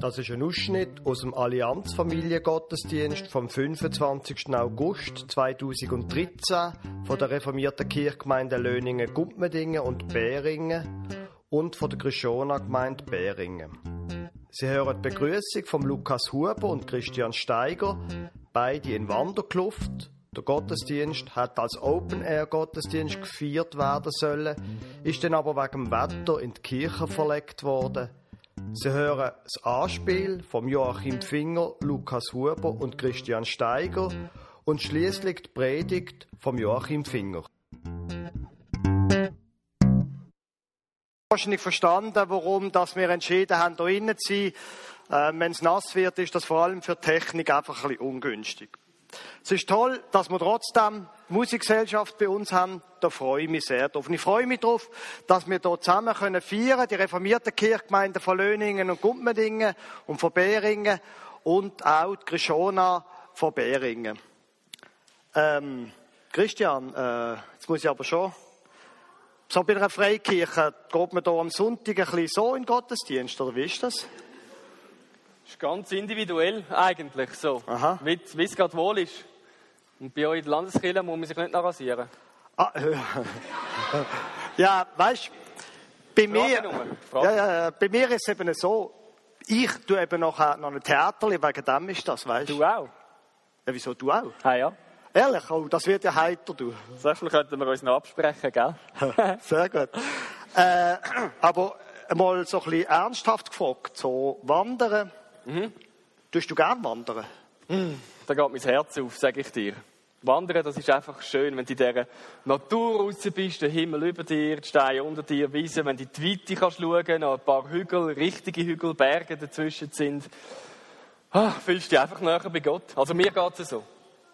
Das ist ein Ausschnitt aus dem Allianzfamiliengottesdienst vom 25. August 2013 von der reformierten Kirchgemeinde Löningen, Gumpmedingen und Bäringen und von der Krishona Gemeinde Bäringen. Sie hören die Begrüßung von Lukas Huber und Christian Steiger, beide in Wanderkluft. Der Gottesdienst hat als Open-Air-Gottesdienst gefeiert werden sollen, ist dann aber wegen dem Wetter in die Kirche verlegt worden. Sie hören das Anspiel von Joachim Finger, Lukas Huber und Christian Steiger und schließlich die Predigt von Joachim Finger. Wahrscheinlich verstanden, warum dass wir entschieden haben, hier zu sein. Äh, Wenn es nass wird, ist das vor allem für Technik einfach ein bisschen ungünstig. Es ist toll, dass wir trotzdem Musikgesellschaft bei uns haben. Da freue ich mich sehr drauf. Und ich freue mich darauf, dass wir hier zusammen können feiern die reformierte Kirchgemeinde von Löningen und Gumpmedingen und von Beringen und auch die Krishona von Beringen. Ähm, Christian, äh, jetzt muss ich aber schon so bei einer Freikirche geht man da am Sonntag ein bisschen so in den Gottesdienst, oder wie ist das? Das ist ganz individuell eigentlich so, Aha. wie es gerade wohl ist. Und bei euch in der Landeskirche muss man sich nicht noch rasieren. Ah, äh, ja, weißt bei mir, nur, frag. ja, ja, ja, bei mir ist es eben so, ich tue eben noch, äh, noch ein Theater, wegen dem ist das, weißt Du auch? Ja, wieso du auch? Ah ja. Ehrlich, oh, das wird ja heiter, du. So viel könnten wir uns noch absprechen, gell? Sehr gut. Äh, aber mal so ein bisschen ernsthaft gefragt, so wandern, Mhm. tust du gern wandern? Da geht mein Herz auf, sage ich dir. Wandern, das ist einfach schön, wenn du in dieser Natur raus bist, der Himmel über dir, die Steine unter dir, Wiesen, wenn du in die Weite kannst schauen, noch ein paar Hügel, richtige Hügel, Berge dazwischen sind. Ah, fühlst du dich einfach näher bei Gott. Also mir geht es so.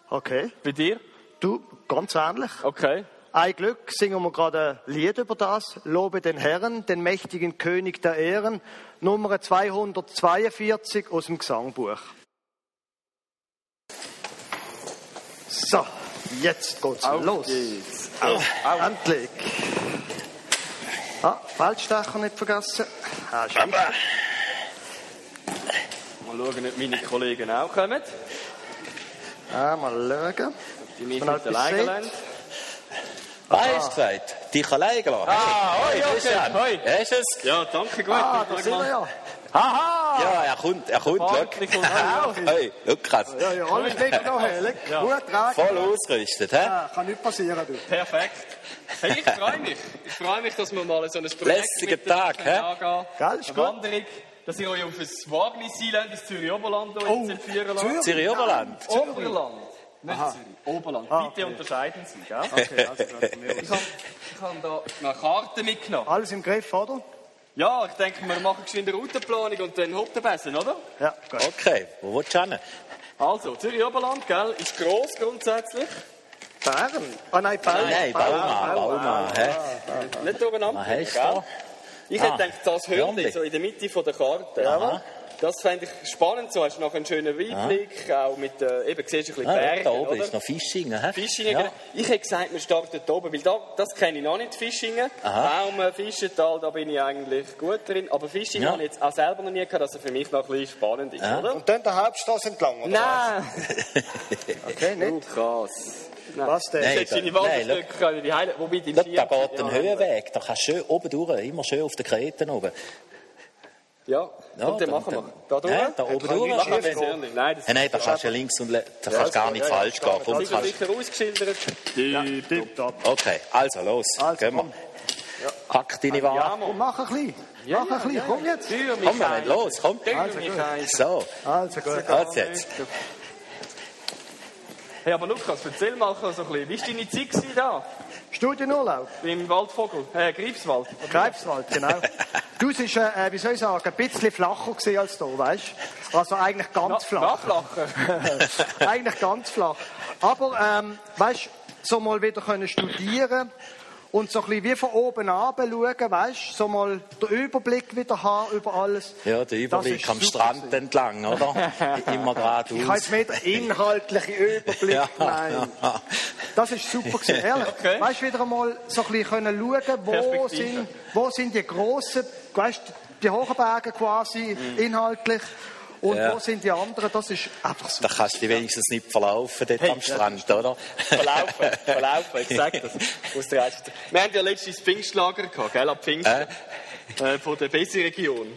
Okay. Bei dir? Du, ganz ähnlich. Okay. Ein Glück singen wir gerade ein Lied über das. Lobe den Herrn, den mächtigen König der Ehren. Nummer 242 aus dem Gesangbuch. So, jetzt geht's los. geht's. Au, Endlich. Ah, Feldstecher nicht vergessen. Ah, wichtig. Mal schauen, ob meine Kollegen auch kommen. ah, mal schauen. Die mich nicht alleine lassen. Hast du gesagt? Dich allein gelassen? Ah, hoi, okay, Christian. hoi. Hast du es? Ja, danke, gut. Ah, da sind wir ja. Haha! Ja, er kommt, er kommt, schau. Hey, krass. Ja, ja, alles liegt noch hell. Gut tragen. Voll ausgerüstet, hä? Ja, kann nicht passieren, du. Perfekt. Hey, ich freue mich. Ich freue mich, dass wir mal so ein Projekt Lässiger Tag, hä? Gell, ist gut. Wanderung, dass ihr euch auf ein Wagnis einlädt, ins Zürich Oberland oh, entführen lasst. Zürich? Zürich Oberland. Nicht Zürich, Oberland. Ah, Bitte okay. unterscheiden Sie, gell? Okay, also. Ich habe hab da eine Karte mitgenommen. Alles im Griff, oder? Ja, ich denke, wir machen geschwind eine Routenplanung und dann Bessen, oder? Ja, gut. Okay, wo willst du hin? Also, Zürich Oberland, gell, ist gross grundsätzlich. Bern? Ah, nein, Bern. Nein, Bauma, Bauma, hä? Nicht durcheinander. Was hast du? Ich Ah, hätte gedacht, das Hörnli. so in der Mitte von der Karte. Aha. Das fände ich spannend. So hast du noch einen schönen Weitblick, auch mit, äh, eben, siehst du ein bisschen Ah, Berge, da oben oder? ist noch Fischingen, hä? Fischingen. Ja. genau. Ich hätte gesagt, wir starten da oben, weil da, das kenne ich noch nicht, Fischingen. Aha. Baumen, Fischental, da bin ich eigentlich gut drin. Aber Fischingen Ja. habe ich jetzt auch selber noch nie gehabt, dass er für mich noch ein bisschen spannend ist, Ja. oder? Und dann der Hauptstraße entlang, oder? Nein! Okay, nicht? Lukas. Nein. Was denn? Du Nein, da- Wanderstücke können, die Heile, wobei die da geht ein Höhenweg, da kannst du schön oben durch, immer schön auf den Kreten oben. Ja, Ja, und dann machen wir. dann- Da durch? Ja, da oben nicht Machen wir das. Nein, das nein, da kannst du ja links und le- da kannst du gar nicht ja, falsch ja, gehen. ja, Komm, ist sicher ausgeschildert. Ja. Okay, also los, Also, gehen wir. komm. Hack deine Ware. Ja, Komm, Mann. mach ein bisschen. Mach ein bisschen, komm jetzt. Komm, wir los, komm. Ein. So, Also gut. was jetzt? Hey, aber Lukas, erzähl mal so ein bisschen, wie war deine Zeit gewesen da? Studienurlaub. Im Waldvogel, äh, Greifswald. Greifswald, genau. Du, es ist, äh, wie soll ich sagen, ein bisschen flacher gewesen als hier, weißt du? Also eigentlich ganz flach. Nachlachen. eigentlich ganz flach. Aber, ähm, weißt du, so mal wieder können studieren und so ein bisschen wie von oben schauen, weißt du, so mal den Überblick wieder haben über alles. Ja, der Überblick am Strand gewesen. entlang, oder? Immer Ich habe geradeaus. jetzt mehr den inhaltlichen Überblick Ja, gemeint. ja. Das ist super gewesen, ehrlich. Okay. Weißt du, wieder einmal so ein bisschen können schauen, wo sind, wo sind die grossen, weißt die hohen Berge quasi, Mhm. inhaltlich. Und Ja. wo sind die anderen? Das ist einfach so. Da kannst du dich wenigstens nicht verlaufen dort Hey, am Strand, oder? Verlaufen, verlaufen, ich sag das. Aus der Rest. Wir haben ja letztens Pfingstlager gehabt, gell, ab Pfingsten. Äh, von der Besi-Region.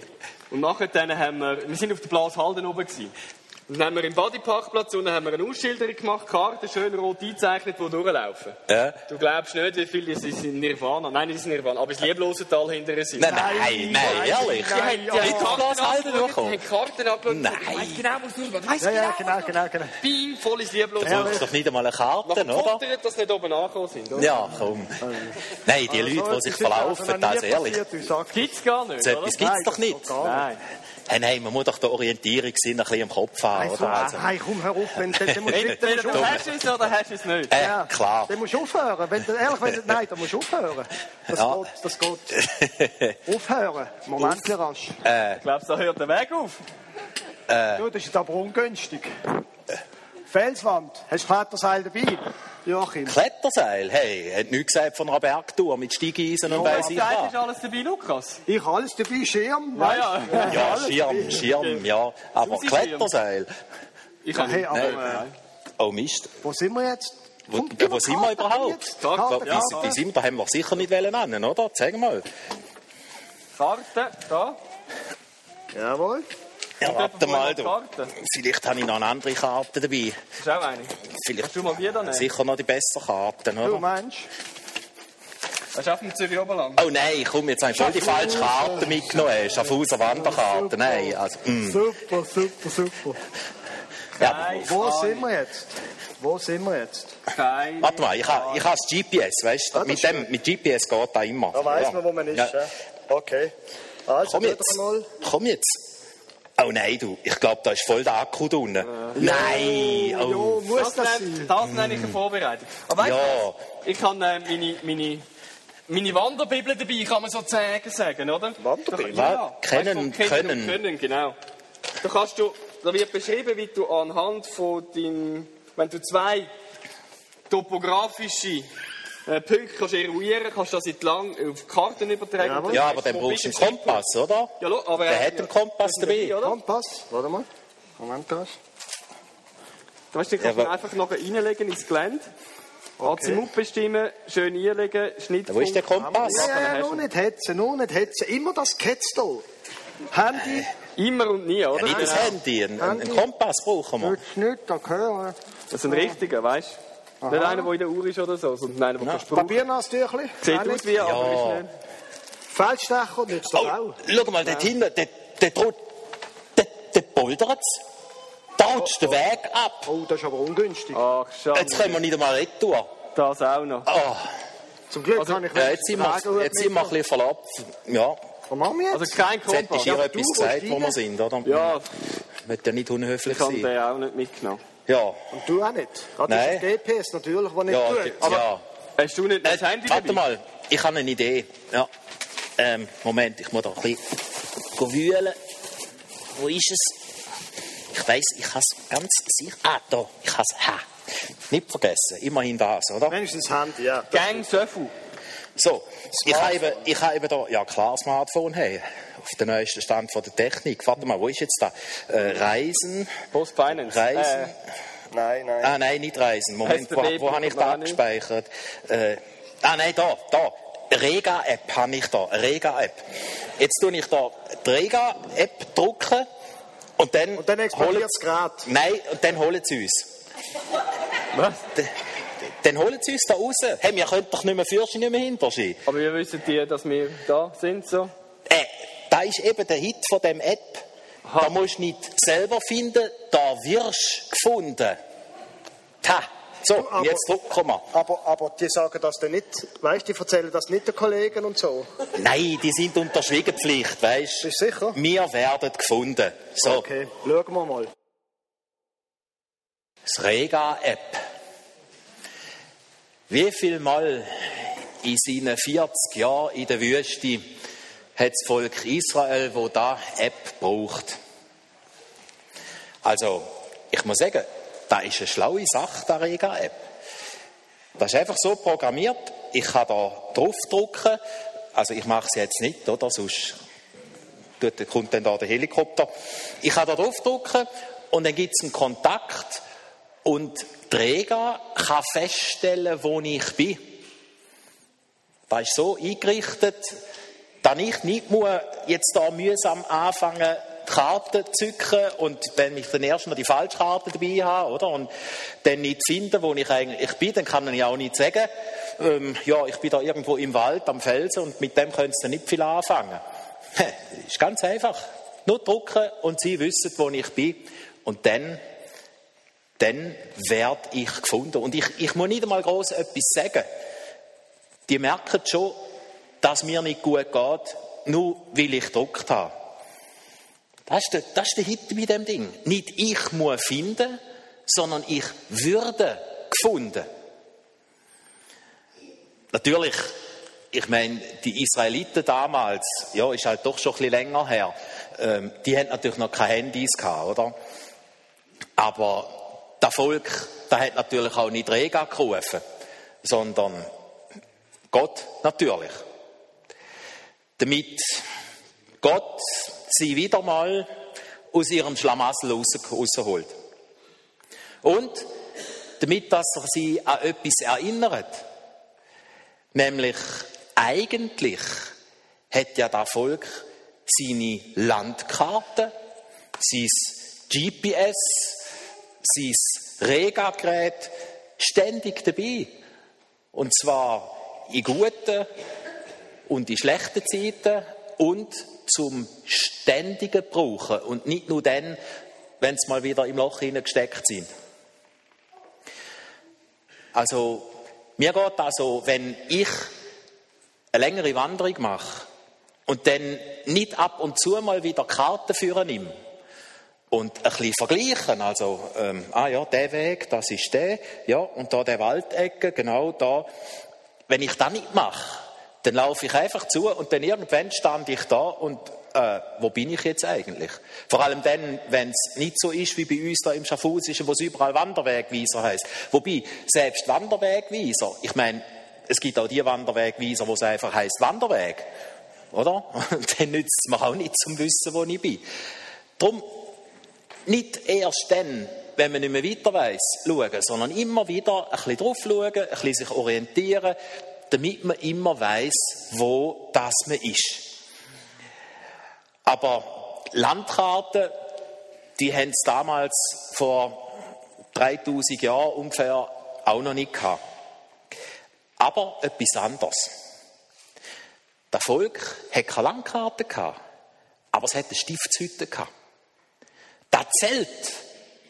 Und nachher dann haben wir, wir sind auf der Blas Halden oben gewesen. Und dann haben wir im Bodyparkplatz unten haben wir eine Ausschilderung gemacht, Karten schön rot eingezeichnet, die durchlaufen. Ja. Du glaubst nicht, wie viele ist in Nirvana. Nein, nicht in Nirvana, aber das Lieblosental hinterher sind. Nein, nein, nein, ehrlich. Die haben, die haben Nicht auf Glas Halden angeschaut, durchkommen? die haben Karten angeschaut. Nein. Ich weiss genau, wo es durchgeht. Weiss Ja, ja, genau, genau, genau. Beam, volles Lieblosen. Du brauchst doch nicht einmal eine Karte, oder? futtert, dass sie nicht oben angekommen sind. Oder? Ja, komm. Nein, die Leute, die sich verlaufen, das ehrlich. Gibt's gar nicht, So etwas gibt's doch nicht. Nein. Hey, nein, man muss doch den Orientierungssinn ein bisschen im Kopf haben, Nein, so, oder? Also, nein, komm, hör auf. Wenn, dann, dann musst du, dann musst du du hast es oder hast es nicht. äh, Ja. klar. Dann musst du aufhören. Wenn du, ehrlich, wenn du, nein, dann musst du aufhören. Das Ja. geht, das geht. Aufhören. Moment, rasch. Glaubst du, da hört der Weg auf? Du, das ist aber ungünstig. Felswand. Hast du Kletterseil dabei? Joachim. Kletterseil, hey, hat nichts gesagt von einer Bergtour mit Steigeisen und weiss Was ich ist was. alles dabei, Lukas? Ich habe alles dabei, Schirm. Ja, weißt ja. du? Ja, alles Schirm, dabei. Schirm, ja. Aber. Kletterseil. Ich kann Hey, nicht. aber, Nein. äh, Oh Mist. wo sind wir jetzt? Wo, wo sind wir überhaupt? Karte, ja. Wie, wie sind wir? Da haben wir sicher nicht nennen, oder? Zeig mal. Karte, da. Jawohl. Ja, warte mal, du. Karte. Vielleicht habe ich noch eine andere Karte dabei. Das ist auch eine. Vielleicht Hast du mal wieder nehmen? sicher noch die besseren Karten, Du oder? meinst? Das ist auf dem Zürich Oberland. Oh nein, komm, jetzt habe ich voll die falsche Karte mitgenommen. Schaffhauser Wanderkarte. Nein, also, mm. Super, super, super. ja. Nein, Wo sind wir jetzt? Wo sind wir jetzt? Keine. Warte mal, ich habe ich ha das GPS, weißt du? Ah, mit, dem, mit GPS geht da immer. Da weiss Ja. man, wo man ist. Ja. Okay. Also, Komm jetzt. Mal. Komm jetzt. Oh nein, du, ich glaube, da ist voll der Akku da unten. Nein, oh. Jo, muss Das, das nenne, sein? das nenne ich eine Vorbereitung. Aber weißt Ja. du, ich habe äh, meine, meine, meine Wanderbibel dabei, kann man sozusagen sagen, oder? Wanderbibel? Ja. Kennen, Weißt können. und können, genau. Da kannst du, da wird beschrieben, wie du anhand von deinem, wenn du zwei topografische äh, Punkte kannst eruieren, kannst du das entlang auf Karten übertragen. Jawohl. Ja, aber dann brauchst du einen Kompass, oder? Ja, lo- aber Der äh, hat einen Kompass dabei. oder? Kompass. Warte mal. Moment. Weißt du, den kannst Ja, du einfach nachher reinlegen ins Gelände. Azimut bestimmen, schön einlegen, Schnittpunkt. Wo ist der Kompass? Ja, ja, nur du- nicht hetzen, nur nicht hetzen. Immer das Ketz da. Handy, Immer und nie, oder? Ja, nicht das Genau. Handy, einen, einen Handy. Kompass brauchen wir. nützt nicht, da gehören. Das ist ein richtiger, weißt du? Nicht einer, der in der Uhr ist oder so, sondern einer, der Ja. kannst du brauchen. Papiernasstüchli. Sieht aus wie, aber Ja. ist nicht. Feldstecher nützt Oh, doch auch. schau mal, dort hinten, der, der, der, der poltert Da rutscht der Weg ab. Oh, das ist aber ungünstig. Ach, schade. Jetzt können wir nicht einmal retour. Das auch noch. Oh, Zum Glück Also, kann ich ja, jetzt sind wir, jetzt sind wir ein bisschen verlappt. Ja, Was machen wir jetzt? Also kein jetzt Kompass. ich ihr Ja, etwas du gesagt, wo wir sind, oder? Ja, Ich möchte ja nicht unhöflich ich habe sein. den auch nicht mitgenommen. Ja, Und du auch nicht. Gerade Nein. ist das GPS natürlich, das nicht ja, tut. Aber ja. Hast du nicht das Äh, Handy warte dabei? mal, ich habe eine Idee. Ja. Ähm, Moment, ich muss da ein bisschen wühlen. Wo ist es? Ich weiß, ich habe es ganz sicher. Ah, da, ich habe es. Ha. Nicht vergessen, immerhin das, oder? wenigstens das Handy, ja. Gang Söffel. So, ich habe eben, ich habe eben da, ja klar, Smartphone, hey, auf den neuesten Stand von der Technik. Warte mal, wo ist jetzt da? Äh, Reisen, Post Finance. Reisen. Äh, Nein, nein. Ah, nein, nicht Reisen. Moment, wo, wo habe ich da Programme. abgespeichert? Äh, ah, nein, da, da. Rega-App habe ich da. Rega-App. Jetzt tue ich da die Rega-App drucken und dann. Und dann explodiert holen- das Gerät. Nein, und dann holen sie uns. was? D- Dann holen sie uns da raus. Hey, wir können doch nicht mehr Führerschein nicht mehr hinterstehen. Aber wie wissen die, dass wir da sind? So? Äh, da ist eben der Hit von dem App. Da musst du nicht selber finden, da wirst du gefunden. Ha, so, aber- jetzt drucken wir. Aber, aber die sagen das dann nicht, weißt du, die erzählen das nicht den Kollegen und so. Nein, die sind unter Schweigepflicht, weißt Bist du sicher? Wir werden gefunden. So, Okay, schauen wir mal. das Rega-App. Wie viel Mal in seinen 40 Jahren in der Wüste hat das Volk Israel, wo da App braucht? Also, ich muss sagen, da ist eine schlaue Sache, der Rega-App. Das ist einfach so programmiert. Ich kann da draufdrucken. Also ich mache es jetzt nicht, oder? Sonst Da kommt dann da der Helikopter. Ich kann da draufdrücken und dann gibt es einen Kontakt und der Träger kann feststellen, wo ich bin. Das ist so eingerichtet, dass ich nicht muss jetzt da mühsam anfangen, die Karte zu zücken und wenn ich dann erst mal die falsche Karte dabei habe, oder? Und dann nicht finden, wo ich eigentlich bin, dann kann ich auch nicht sagen, ähm, ja, ich bin da irgendwo im Wald am Felsen und mit dem können sie nicht viel anfangen. Das ist ganz einfach. Nur drucken und sie wissen, wo ich bin. Und dann, dann werde ich gefunden. Und ich, ich muss nicht einmal groß etwas sagen die merken schon, dass mir nicht gut geht, nur weil ich gedruckt habe. Das ist der, das ist der Hit bei dem Ding. Nicht ich muss finden, sondern ich würde gefunden. Natürlich, ich meine, die Israeliten damals, ja, ist halt doch schon ein bisschen länger her, ähm, die hatten natürlich noch keine Handys gehabt, oder? Aber das Volk, da hat natürlich auch nicht Rega gerufen, sondern Gott natürlich. Damit Gott sie wieder mal aus ihrem Schlamassel rausholt. Und damit, dass er sie an etwas erinnert. Nämlich, eigentlich hat ja das Volk seine Landkarte, sein GPS, sein Regagerät ständig dabei. Und zwar in guten und in schlechten Zeiten und zum ständigen Brauchen und nicht nur dann, wenn sie mal wieder im Loch hineingesteckt sind. Also, mir geht also, wenn ich eine längere Wanderung mache und dann nicht ab und zu mal wieder Karten führen nehme und ein bisschen vergleichen, also, ähm, ah ja, der Weg, das ist der, ja, und da der Waldecke, genau da, wenn ich das nicht mache, dann laufe ich einfach zu und dann irgendwann stand ich da und äh, wo bin ich jetzt eigentlich? Vor allem dann, wenn es nicht so ist wie bei uns da im Schaffhausischen, wo es überall Wanderwegweiser heißt. Wobei, selbst Wanderwegweiser, ich meine, es gibt auch die Wanderwegweiser, wo es einfach heißt Wanderweg. Oder? Dann nützt es mir auch nicht zum Wissen, wo ich bin. Darum, nicht erst dann, wenn man nicht mehr weiter weiss, schauen, sondern immer wieder ein bisschen drauf schauen, ein bisschen sich orientieren, damit man immer weiß, wo das man ist. Aber Landkarten, die haben es damals vor 3000 Jahren ungefähr auch noch nicht gehabt. Aber etwas anderes. Das Volk hatte keine Landkarte gehabt, aber es hatte Stiftshütte gehabt. Das Zelt,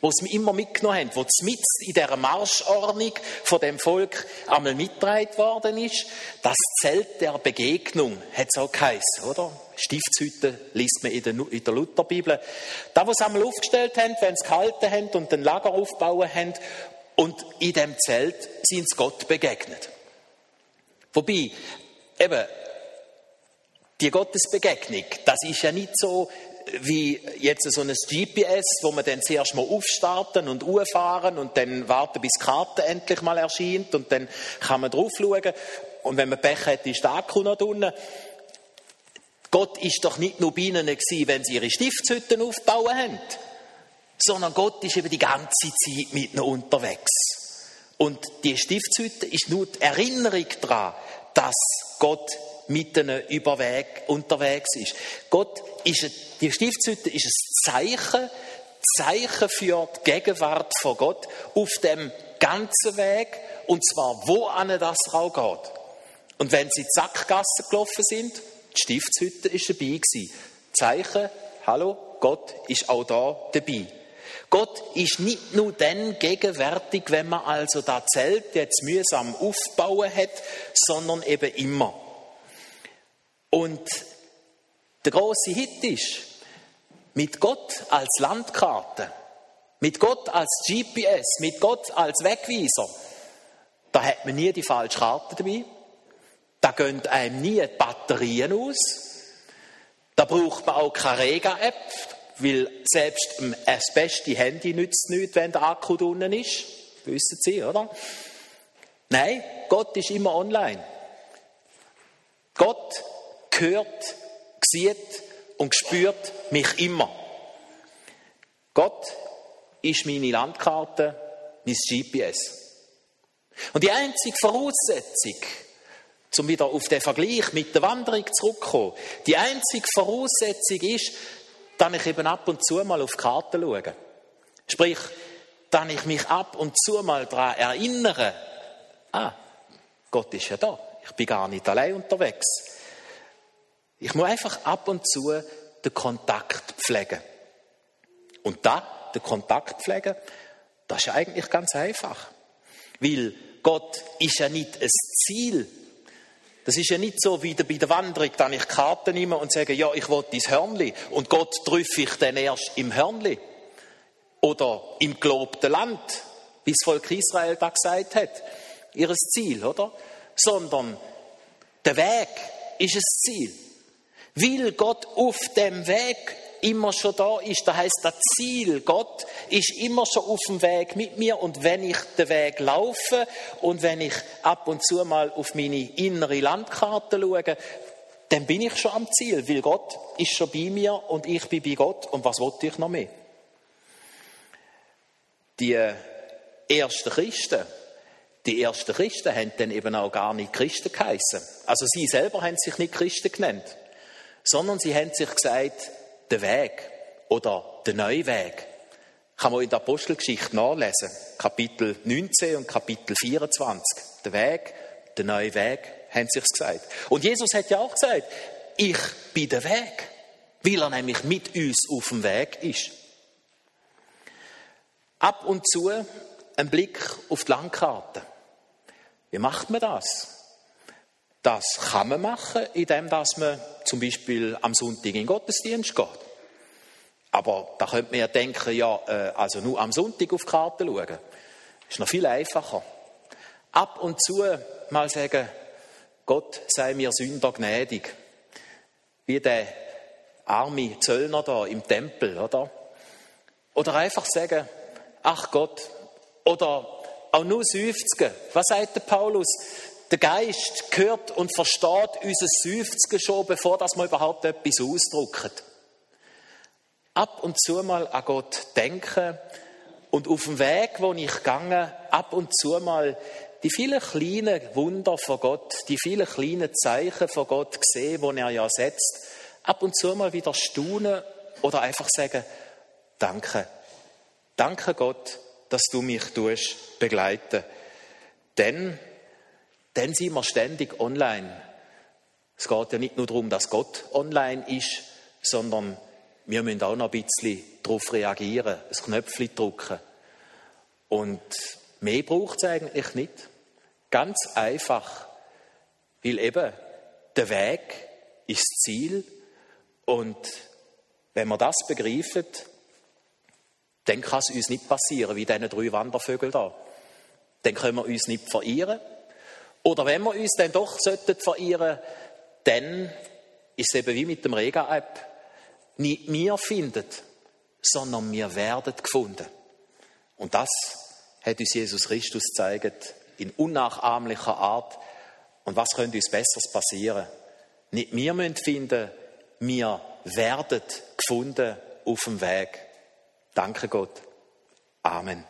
wo sie immer mitgenommen haben, wo mit in dieser Marschordnung von dem Volk einmal mitgetragen worden ist. Das Zelt der Begegnung hat es auch geheißen, oder? Stiftshütte liest man in der, Lutherbibel. Da, wo sie einmal aufgestellt haben, wenn sie gehalten haben und ein Lager aufbauen haben, und in dem Zelt sind sie Gott begegnet. Wobei, eben, die Gottesbegegnung, das ist ja nicht so, wie jetzt so ein GPS, wo man dann zuerst mal aufstarten und auffahren und dann warten, bis die Karte endlich mal erscheint und dann kann man drauf schauen. Und wenn man Pech hat, ist der Akku noch drinnen. Gott ist doch nicht nur bei ihnen gewesen, wenn sie ihre Stiftshütten aufbauen haben, sondern Gott ist eben die ganze Zeit mit ihnen unterwegs. Und die Stiftshütte ist nur die Erinnerung daran, dass Gott mit ihnen Überweg, unterwegs ist. Gott ist, die Stiftshütte ist ein Zeichen, Zeichen für die Gegenwart von Gott auf dem ganzen Weg, und zwar wo an das auch geht. Und wenn sie die Sackgasse gelaufen sind, die Stiftshütte ist dabei gewesen. Zeichen, hallo, Gott ist auch da dabei. Gott ist nicht nur dann gegenwärtig, wenn man also das Zelt jetzt mühsam aufbauen hat, sondern eben immer. Und der große Hit ist, mit Gott als Landkarte, mit Gott als GPS, mit Gott als Wegweiser, da hat man nie die falsche Karte dabei. Da gehen einem nie die Batterien aus. Da braucht man auch keine Rega-App, weil selbst das beste Handy nützt nichts, wenn der Akku unten ist. Wissen Sie, oder? Nein, Gott ist immer online. Gott gehört, sieht und spürt mich immer. Gott ist meine Landkarte, mein GPS. Und die einzige Voraussetzung, um wieder auf den Vergleich mit der Wanderung zurückzukommen, die einzige Voraussetzung ist, dass ich eben ab und zu mal auf die Karte schaue. Sprich, dass ich mich ab und zu mal daran erinnere, ah, Gott ist ja da, ich bin gar nicht allein unterwegs. Ich muss einfach ab und zu den Kontakt pflegen. Und da, den Kontakt pflegen, das ist eigentlich ganz einfach. Weil Gott ist ja nicht ein Ziel. Das ist ja nicht so wie bei der Wanderung, dass ich Karten nehme und sage, ja, ich will dein Hörnli. Und Gott treffe ich dann erst im Hörnli. Oder im gelobten Land, wie das Volk Israel da gesagt hat. Ihres Ziel, oder? Sondern der Weg ist das Ziel. Weil Gott auf dem Weg immer schon da ist. Das heißt, das Ziel, Gott ist immer schon auf dem Weg mit mir und wenn ich den Weg laufe und wenn ich ab und zu mal auf meine innere Landkarte schaue, dann bin ich schon am Ziel, weil Gott ist schon bei mir und ich bin bei Gott und was wollte ich noch mehr? Die ersten Christen, die ersten Christen haben dann eben auch gar nicht Christen geheißen. Also sie selber haben sich nicht Christen genannt, sondern sie haben sich gesagt, der Weg oder der neue Weg. Kann man in der Apostelgeschichte nachlesen. Kapitel 19 und Kapitel 24. Der Weg, der neue Weg, haben sie gesagt. Und Jesus hat ja auch gesagt, ich bin der Weg, weil er nämlich mit uns auf dem Weg ist. Ab und zu ein Blick auf die Landkarte. Wie macht man das? Das kann man machen, indem dass man zum Beispiel am Sonntag in den Gottesdienst geht. Aber da könnte man ja denken, ja, äh, also nur am Sonntag auf die Karte schauen. Ist noch viel einfacher. Ab und zu mal sagen, Gott sei mir Sünder gnädig. Wie der arme Zöllner da im Tempel, oder? Oder einfach sagen, ach Gott, oder auch nur seufzen. Was sagt der Paulus? Der Geist hört und versteht unser Seufzen schon, bevor das wir überhaupt etwas ausdrücken. Ab und zu mal an Gott denken und auf dem Weg, wo ich gange, ab und zu mal die vielen kleinen Wunder von Gott, die vielen kleinen Zeichen von Gott sehen, wo er ja setzt, ab und zu mal wieder staunen oder einfach sagen, danke. Danke Gott, dass du mich begleiten. Denn dann sind wir ständig online. Es geht ja nicht nur darum, dass Gott online ist, sondern wir müssen auch noch ein bisschen darauf reagieren, ein Knöpfchen drücken. Und mehr braucht es eigentlich nicht. Ganz einfach, weil eben der Weg ist das Ziel und wenn wir das begreifen, dann kann es uns nicht passieren wie diese drei Wandervögel da. Dann können wir uns nicht verirren oder wenn wir uns dann doch sollten verirren, dann ist es eben wie mit dem Rega-App. Nicht wir findet, sondern wir werden gefunden. Und das hat uns Jesus Christus gezeigt, in unnachahmlicher Art. Und was könnte uns Besseres passieren? Nicht wir müssen finden, wir werden gefunden auf dem Weg. Danke Gott. Amen.